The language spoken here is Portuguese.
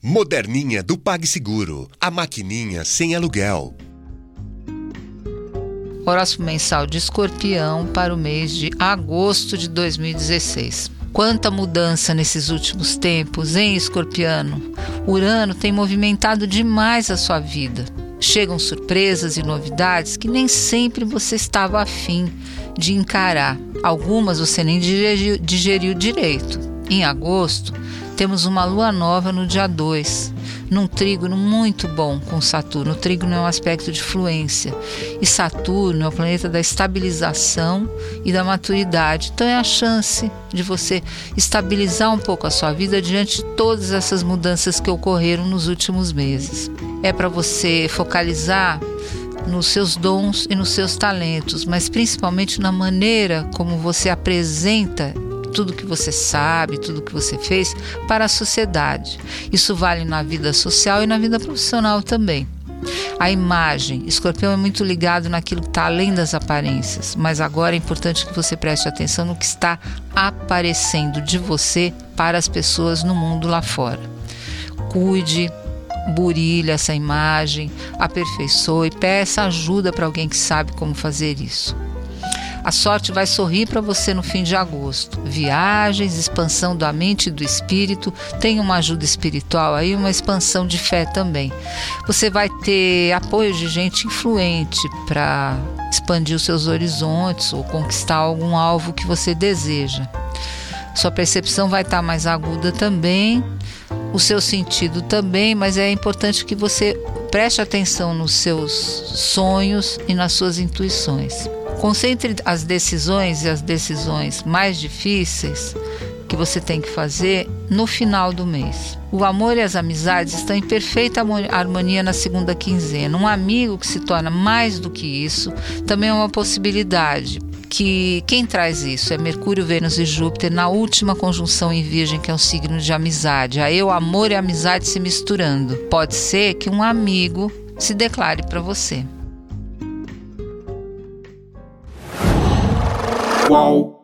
Moderninha do PagSeguro. A maquininha sem aluguel. Horóscopo mensal de escorpião para o mês de agosto de 2016. Quanta mudança nesses últimos tempos, hein, escorpiano? Urano tem movimentado demais a sua vida. Chegam surpresas e novidades que nem sempre você estava afim de encarar. Algumas você nem digeriu, digeriu direito. Em agosto, temos uma lua nova no dia 2, num trígono muito bom com Saturno. O trígono é um aspecto de fluência e Saturno é o planeta da estabilização e da maturidade. Então é a chance de você estabilizar um pouco a sua vida diante de todas essas mudanças que ocorreram nos últimos meses. É para você focalizar nos seus dons e nos seus talentos, mas principalmente na maneira como você apresenta tudo que você sabe, tudo que você fez para a sociedade. Isso vale na vida social e na vida profissional também. A imagem, escorpião é muito ligado naquilo que está além das aparências, mas agora é importante que você preste atenção no que está aparecendo de você para as pessoas no mundo lá fora. Cuide, burilhe essa imagem, aperfeiçoe, peça ajuda para alguém que sabe como fazer isso. A sorte vai sorrir para você no fim de agosto. Viagens, expansão da mente e do espírito, tem uma ajuda espiritual aí, uma expansão de fé também. Você vai ter apoio de gente influente para expandir os seus horizontes ou conquistar algum alvo que você deseja. Sua percepção vai estar tá mais aguda também, o seu sentido também, mas é importante que você preste atenção nos seus sonhos e nas suas intuições. Concentre as decisões e as decisões mais difíceis que você tem que fazer no final do mês. O amor e as amizades estão em perfeita harmonia na segunda quinzena. Um amigo que se torna mais do que isso também é uma possibilidade. Que quem traz isso é Mercúrio, Vênus e Júpiter na última conjunção em Virgem, que é um signo de amizade. Aí o amor e a amizade se misturando. Pode ser que um amigo se declare para você. 哇。